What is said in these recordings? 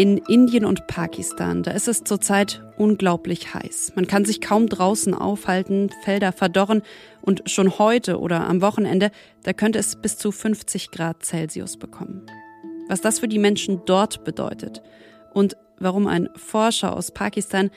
In Indien und Pakistan, da ist es zurzeit unglaublich heiß. Man kann sich kaum draußen aufhalten, Felder verdorren und schon heute oder am Wochenende, da könnte es bis zu 50 Grad Celsius bekommen. Was das für die Menschen dort bedeutet und warum ein Forscher aus Pakistan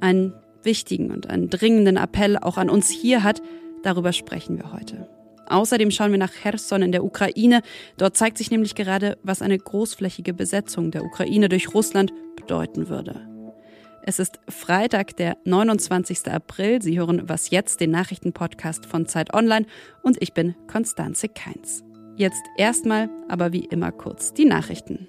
einen wichtigen und einen dringenden Appell auch an uns hier hat, darüber sprechen wir heute. Außerdem schauen wir nach Cherson in der Ukraine. Dort zeigt sich nämlich gerade, was eine großflächige Besetzung der Ukraine durch Russland bedeuten würde. Es ist Freitag, der 29. April. Sie hören Was jetzt, den Nachrichtenpodcast von Zeit Online und ich bin Konstanze Keins. Jetzt erstmal, aber wie immer kurz die Nachrichten.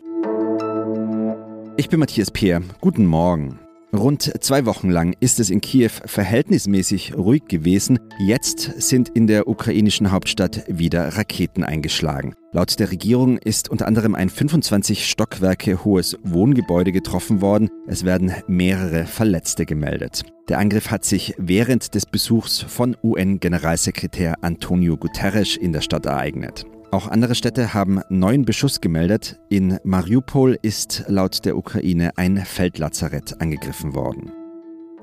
Ich bin Matthias Peer. Guten Morgen. Rund zwei Wochen lang ist es in Kiew verhältnismäßig ruhig gewesen. Jetzt sind in der ukrainischen Hauptstadt wieder Raketen eingeschlagen. Laut der Regierung ist unter anderem ein 25 Stockwerke hohes Wohngebäude getroffen worden. Es werden mehrere Verletzte gemeldet. Der Angriff hat sich während des Besuchs von UN-Generalsekretär Antonio Guterres in der Stadt ereignet. Auch andere Städte haben neuen Beschuss gemeldet. In Mariupol ist laut der Ukraine ein Feldlazarett angegriffen worden.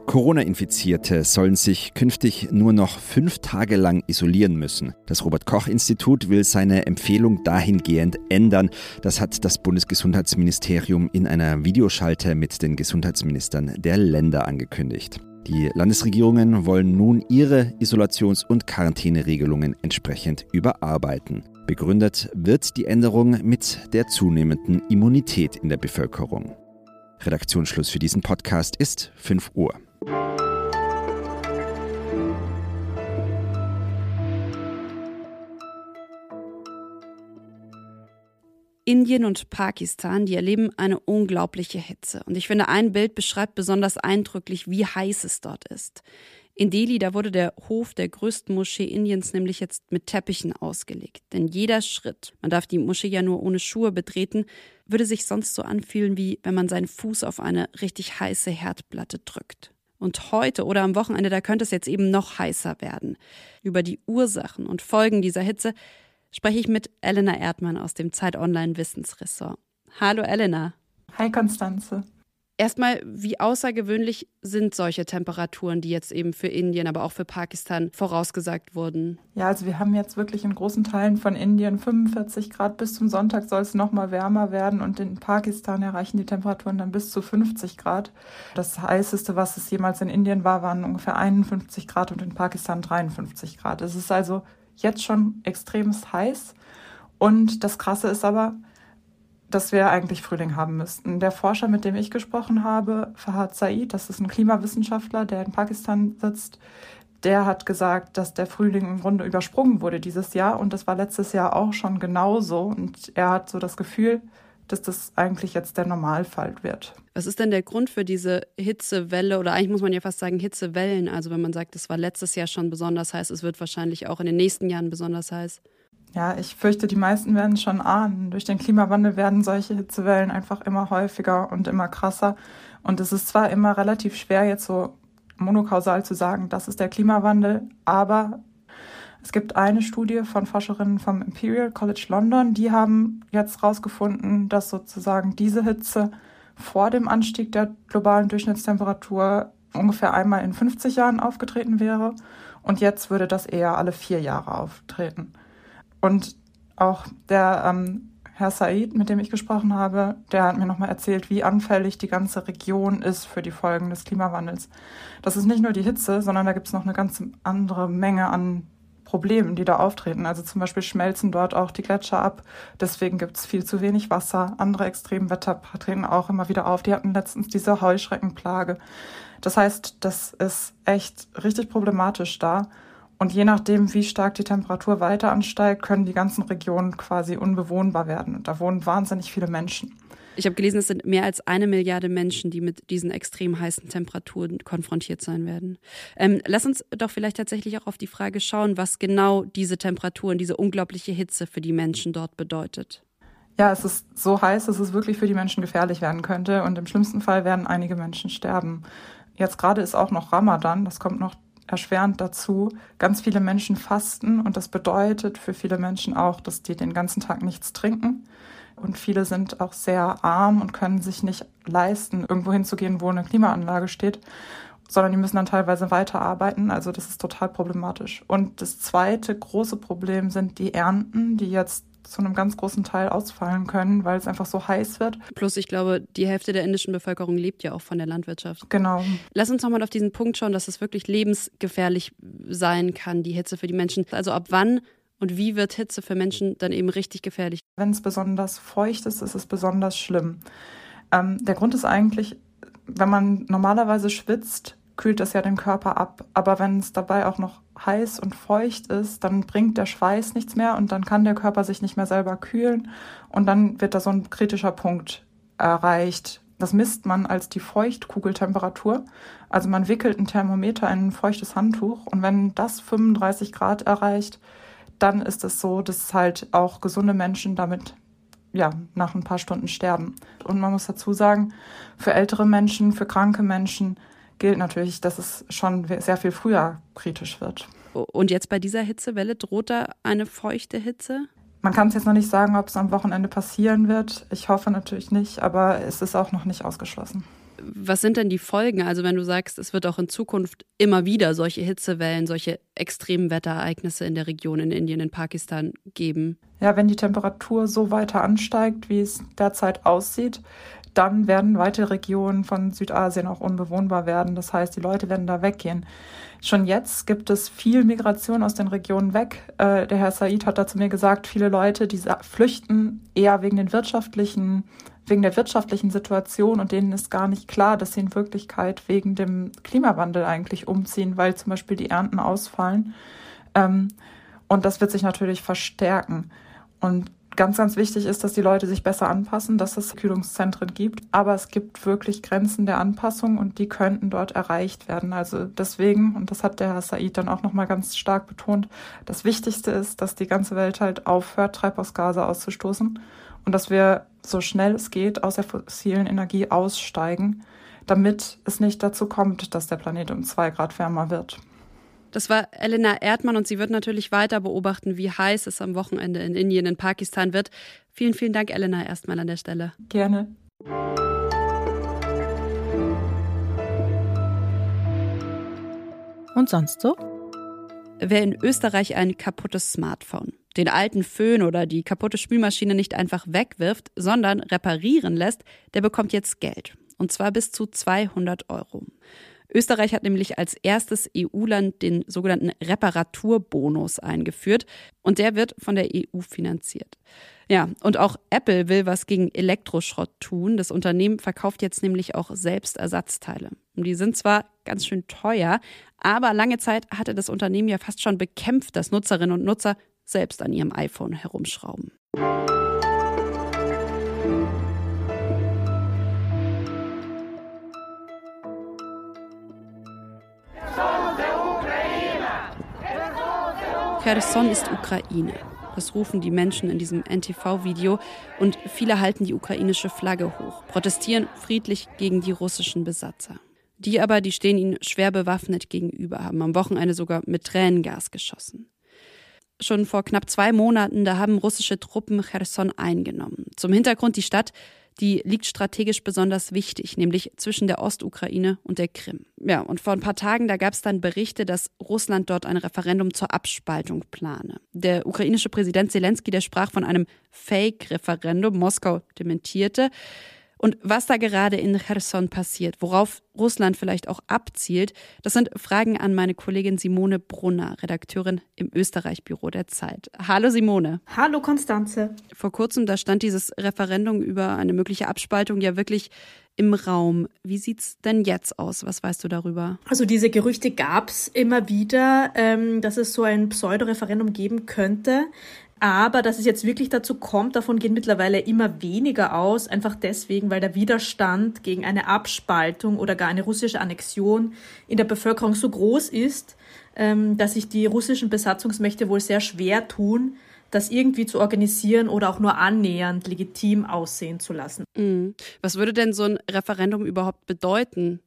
Corona-Infizierte sollen sich künftig nur noch fünf Tage lang isolieren müssen. Das Robert Koch-Institut will seine Empfehlung dahingehend ändern. Das hat das Bundesgesundheitsministerium in einer Videoschalte mit den Gesundheitsministern der Länder angekündigt. Die Landesregierungen wollen nun ihre Isolations- und Quarantäneregelungen entsprechend überarbeiten. Begründet wird die Änderung mit der zunehmenden Immunität in der Bevölkerung. Redaktionsschluss für diesen Podcast ist 5 Uhr. Indien und Pakistan, die erleben eine unglaubliche Hitze. Und ich finde, ein Bild beschreibt besonders eindrücklich, wie heiß es dort ist. In Delhi, da wurde der Hof der größten Moschee Indiens nämlich jetzt mit Teppichen ausgelegt. Denn jeder Schritt, man darf die Moschee ja nur ohne Schuhe betreten, würde sich sonst so anfühlen, wie wenn man seinen Fuß auf eine richtig heiße Herdplatte drückt. Und heute oder am Wochenende, da könnte es jetzt eben noch heißer werden. Über die Ursachen und Folgen dieser Hitze spreche ich mit Elena Erdmann aus dem Zeit Online Wissensressort. Hallo Elena. Hi Konstanze. Erstmal, wie außergewöhnlich sind solche Temperaturen, die jetzt eben für Indien, aber auch für Pakistan vorausgesagt wurden? Ja, also wir haben jetzt wirklich in großen Teilen von Indien 45 Grad. Bis zum Sonntag soll es noch mal wärmer werden und in Pakistan erreichen die Temperaturen dann bis zu 50 Grad. Das heißeste, was es jemals in Indien war, waren ungefähr 51 Grad und in Pakistan 53 Grad. Es ist also jetzt schon extrem heiß. Und das Krasse ist aber, dass wir eigentlich Frühling haben müssten. Der Forscher, mit dem ich gesprochen habe, Fahad Said, das ist ein Klimawissenschaftler, der in Pakistan sitzt, der hat gesagt, dass der Frühling im Grunde übersprungen wurde dieses Jahr und das war letztes Jahr auch schon genauso. Und er hat so das Gefühl, dass das eigentlich jetzt der Normalfall wird. Was ist denn der Grund für diese Hitzewelle oder eigentlich muss man ja fast sagen Hitzewellen? Also wenn man sagt, es war letztes Jahr schon besonders heiß, es wird wahrscheinlich auch in den nächsten Jahren besonders heiß. Ja, ich fürchte, die meisten werden schon ahnen. Durch den Klimawandel werden solche Hitzewellen einfach immer häufiger und immer krasser. Und es ist zwar immer relativ schwer, jetzt so monokausal zu sagen, das ist der Klimawandel, aber es gibt eine Studie von Forscherinnen vom Imperial College London, die haben jetzt herausgefunden, dass sozusagen diese Hitze vor dem Anstieg der globalen Durchschnittstemperatur ungefähr einmal in 50 Jahren aufgetreten wäre. Und jetzt würde das eher alle vier Jahre auftreten. Und auch der ähm, Herr Said, mit dem ich gesprochen habe, der hat mir nochmal erzählt, wie anfällig die ganze Region ist für die Folgen des Klimawandels. Das ist nicht nur die Hitze, sondern da gibt es noch eine ganz andere Menge an Problemen, die da auftreten. Also zum Beispiel schmelzen dort auch die Gletscher ab. Deswegen gibt es viel zu wenig Wasser. Andere Extremwetter treten auch immer wieder auf. Die hatten letztens diese Heuschreckenplage. Das heißt, das ist echt richtig problematisch da. Und je nachdem, wie stark die Temperatur weiter ansteigt, können die ganzen Regionen quasi unbewohnbar werden. Und da wohnen wahnsinnig viele Menschen. Ich habe gelesen, es sind mehr als eine Milliarde Menschen, die mit diesen extrem heißen Temperaturen konfrontiert sein werden. Ähm, lass uns doch vielleicht tatsächlich auch auf die Frage schauen, was genau diese Temperaturen, diese unglaubliche Hitze für die Menschen dort bedeutet. Ja, es ist so heiß, dass es wirklich für die Menschen gefährlich werden könnte und im schlimmsten Fall werden einige Menschen sterben. Jetzt gerade ist auch noch Ramadan, das kommt noch erschwerend dazu. Ganz viele Menschen fasten und das bedeutet für viele Menschen auch, dass die den ganzen Tag nichts trinken. Und viele sind auch sehr arm und können sich nicht leisten, irgendwo hinzugehen, wo eine Klimaanlage steht, sondern die müssen dann teilweise weiterarbeiten. Also das ist total problematisch. Und das zweite große Problem sind die Ernten, die jetzt zu einem ganz großen Teil ausfallen können, weil es einfach so heiß wird. Plus, ich glaube, die Hälfte der indischen Bevölkerung lebt ja auch von der Landwirtschaft. Genau. Lass uns nochmal auf diesen Punkt schauen, dass es wirklich lebensgefährlich sein kann, die Hitze für die Menschen. Also ab wann und wie wird Hitze für Menschen dann eben richtig gefährlich? Wenn es besonders feucht ist, ist es besonders schlimm. Ähm, der Grund ist eigentlich, wenn man normalerweise schwitzt, kühlt das ja den Körper ab. Aber wenn es dabei auch noch heiß und feucht ist, dann bringt der Schweiß nichts mehr und dann kann der Körper sich nicht mehr selber kühlen und dann wird da so ein kritischer Punkt erreicht. Das misst man als die Feuchtkugeltemperatur. Also man wickelt ein Thermometer in ein feuchtes Handtuch und wenn das 35 Grad erreicht, dann ist es so, dass halt auch gesunde Menschen damit ja, nach ein paar Stunden sterben. Und man muss dazu sagen, für ältere Menschen, für kranke Menschen gilt natürlich, dass es schon sehr viel früher kritisch wird. Und jetzt bei dieser Hitzewelle droht da eine feuchte Hitze? Man kann es jetzt noch nicht sagen, ob es am Wochenende passieren wird. Ich hoffe natürlich nicht, aber es ist auch noch nicht ausgeschlossen. Was sind denn die Folgen? Also wenn du sagst, es wird auch in Zukunft immer wieder solche Hitzewellen, solche Extremwetterereignisse in der Region, in Indien, in Pakistan geben? Ja, wenn die Temperatur so weiter ansteigt, wie es derzeit aussieht, dann werden weitere Regionen von Südasien auch unbewohnbar werden. Das heißt, die Leute werden da weggehen. Schon jetzt gibt es viel Migration aus den Regionen weg. Äh, der Herr Said hat dazu mir gesagt, viele Leute, die flüchten eher wegen den wirtschaftlichen wegen der wirtschaftlichen Situation und denen ist gar nicht klar, dass sie in Wirklichkeit wegen dem Klimawandel eigentlich umziehen, weil zum Beispiel die Ernten ausfallen. Ähm, und das wird sich natürlich verstärken. Und Ganz, ganz wichtig ist, dass die Leute sich besser anpassen, dass es Kühlungszentren gibt. Aber es gibt wirklich Grenzen der Anpassung und die könnten dort erreicht werden. Also deswegen, und das hat der Herr Said dann auch nochmal ganz stark betont, das Wichtigste ist, dass die ganze Welt halt aufhört, Treibhausgase auszustoßen und dass wir so schnell es geht aus der fossilen Energie aussteigen, damit es nicht dazu kommt, dass der Planet um zwei Grad wärmer wird. Das war Elena Erdmann und sie wird natürlich weiter beobachten, wie heiß es am Wochenende in Indien, in Pakistan wird. Vielen, vielen Dank, Elena, erstmal an der Stelle. Gerne. Und sonst so? Wer in Österreich ein kaputtes Smartphone, den alten Föhn oder die kaputte Spülmaschine nicht einfach wegwirft, sondern reparieren lässt, der bekommt jetzt Geld. Und zwar bis zu 200 Euro. Österreich hat nämlich als erstes EU-Land den sogenannten Reparaturbonus eingeführt und der wird von der EU finanziert. Ja, und auch Apple will was gegen Elektroschrott tun. Das Unternehmen verkauft jetzt nämlich auch selbst Ersatzteile. Und die sind zwar ganz schön teuer, aber lange Zeit hatte das Unternehmen ja fast schon bekämpft, dass Nutzerinnen und Nutzer selbst an ihrem iPhone herumschrauben. Cherson ist Ukraine. Das rufen die Menschen in diesem NTV-Video und viele halten die ukrainische Flagge hoch, protestieren friedlich gegen die russischen Besatzer. Die aber, die stehen ihnen schwer bewaffnet gegenüber, haben am Wochenende sogar mit Tränengas geschossen. Schon vor knapp zwei Monaten, da haben russische Truppen Cherson eingenommen. Zum Hintergrund die Stadt die liegt strategisch besonders wichtig, nämlich zwischen der Ostukraine und der Krim. Ja, und vor ein paar Tagen, da gab es dann Berichte, dass Russland dort ein Referendum zur Abspaltung plane. Der ukrainische Präsident Zelensky, der sprach von einem Fake-Referendum. Moskau dementierte. Und was da gerade in Cherson passiert, worauf Russland vielleicht auch abzielt, das sind Fragen an meine Kollegin Simone Brunner, Redakteurin im Österreich-Büro der Zeit. Hallo Simone. Hallo Konstanze. Vor kurzem, da stand dieses Referendum über eine mögliche Abspaltung ja wirklich im Raum. Wie sieht's denn jetzt aus? Was weißt du darüber? Also diese Gerüchte gab's immer wieder, ähm, dass es so ein Pseudo-Referendum geben könnte. Aber dass es jetzt wirklich dazu kommt, davon gehen mittlerweile immer weniger aus, einfach deswegen, weil der Widerstand gegen eine Abspaltung oder gar eine russische Annexion in der Bevölkerung so groß ist, ähm, dass sich die russischen Besatzungsmächte wohl sehr schwer tun, das irgendwie zu organisieren oder auch nur annähernd legitim aussehen zu lassen. Mhm. Was würde denn so ein Referendum überhaupt bedeuten?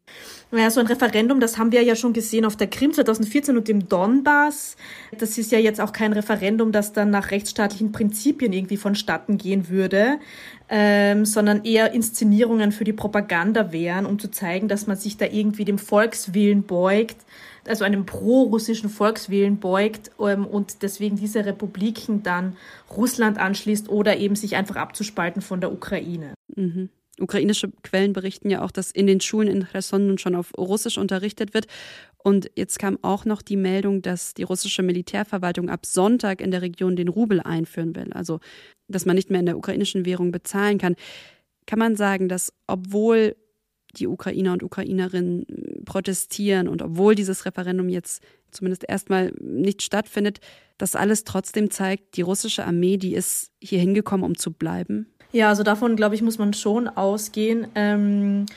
Naja, so ein Referendum, das haben wir ja schon gesehen auf der Krim 2014 und im Donbass. Das ist ja jetzt auch kein Referendum, das dann nach rechtsstaatlichen Prinzipien irgendwie vonstatten gehen würde, ähm, sondern eher Inszenierungen für die Propaganda wären, um zu zeigen, dass man sich da irgendwie dem Volkswillen beugt, also einem pro-russischen Volkswillen beugt ähm, und deswegen diese Republiken dann Russland anschließt oder eben sich einfach abzuspalten von der Ukraine. Mhm. Ukrainische Quellen berichten ja auch, dass in den Schulen in Cherson nun schon auf Russisch unterrichtet wird. Und jetzt kam auch noch die Meldung, dass die russische Militärverwaltung ab Sonntag in der Region den Rubel einführen will. Also, dass man nicht mehr in der ukrainischen Währung bezahlen kann. Kann man sagen, dass obwohl die Ukrainer und Ukrainerinnen protestieren und obwohl dieses Referendum jetzt zumindest erstmal nicht stattfindet, das alles trotzdem zeigt, die russische Armee, die ist hier hingekommen, um zu bleiben? Ja, also davon, glaube ich, muss man schon ausgehen. Ähm,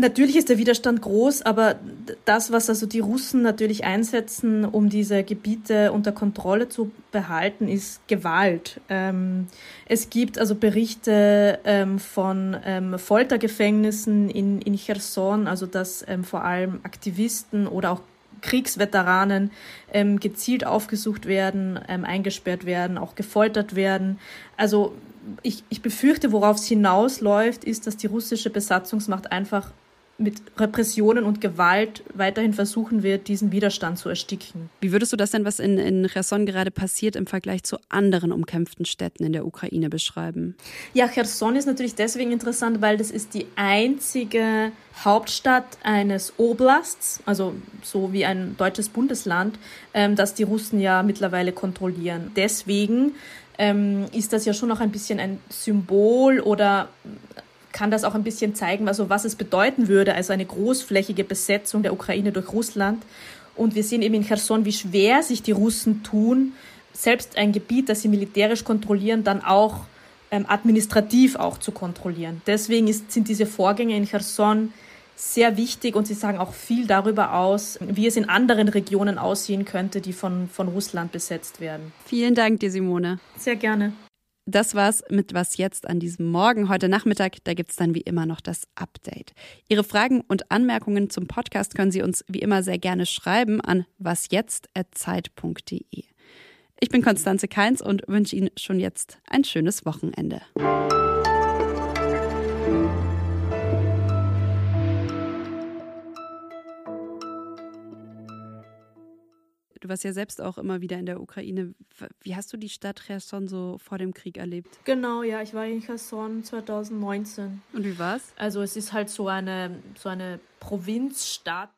natürlich ist der Widerstand groß, aber das, was also die Russen natürlich einsetzen, um diese Gebiete unter Kontrolle zu behalten, ist Gewalt. Ähm, es gibt also Berichte ähm, von ähm, Foltergefängnissen in, in Cherson, also dass ähm, vor allem Aktivisten oder auch Kriegsveteranen ähm, gezielt aufgesucht werden, ähm, eingesperrt werden, auch gefoltert werden. Also ich, ich befürchte, worauf es hinausläuft, ist, dass die russische Besatzungsmacht einfach mit Repressionen und Gewalt weiterhin versuchen wird, diesen Widerstand zu ersticken. Wie würdest du das denn, was in, in Cherson gerade passiert, im Vergleich zu anderen umkämpften Städten in der Ukraine beschreiben? Ja, Cherson ist natürlich deswegen interessant, weil das ist die einzige Hauptstadt eines Oblasts, also so wie ein deutsches Bundesland, ähm, das die Russen ja mittlerweile kontrollieren. Deswegen ähm, ist das ja schon noch ein bisschen ein Symbol oder kann das auch ein bisschen zeigen, also was es bedeuten würde, also eine großflächige Besetzung der Ukraine durch Russland. Und wir sehen eben in Cherson, wie schwer sich die Russen tun, selbst ein Gebiet, das sie militärisch kontrollieren, dann auch ähm, administrativ auch zu kontrollieren. Deswegen ist, sind diese Vorgänge in Cherson sehr wichtig und sie sagen auch viel darüber aus, wie es in anderen Regionen aussehen könnte, die von, von Russland besetzt werden. Vielen Dank dir, Simone. Sehr gerne. Das war's mit Was jetzt an diesem Morgen. Heute Nachmittag, da gibt's dann wie immer noch das Update. Ihre Fragen und Anmerkungen zum Podcast können Sie uns wie immer sehr gerne schreiben an wasjetzt.zeit.de. Ich bin Konstanze Keins und wünsche Ihnen schon jetzt ein schönes Wochenende. Warst ja selbst auch immer wieder in der Ukraine. Wie hast du die Stadt Cherson so vor dem Krieg erlebt? Genau, ja, ich war in Cherson 2019. Und wie war's? Also es ist halt so eine, so eine Provinzstadt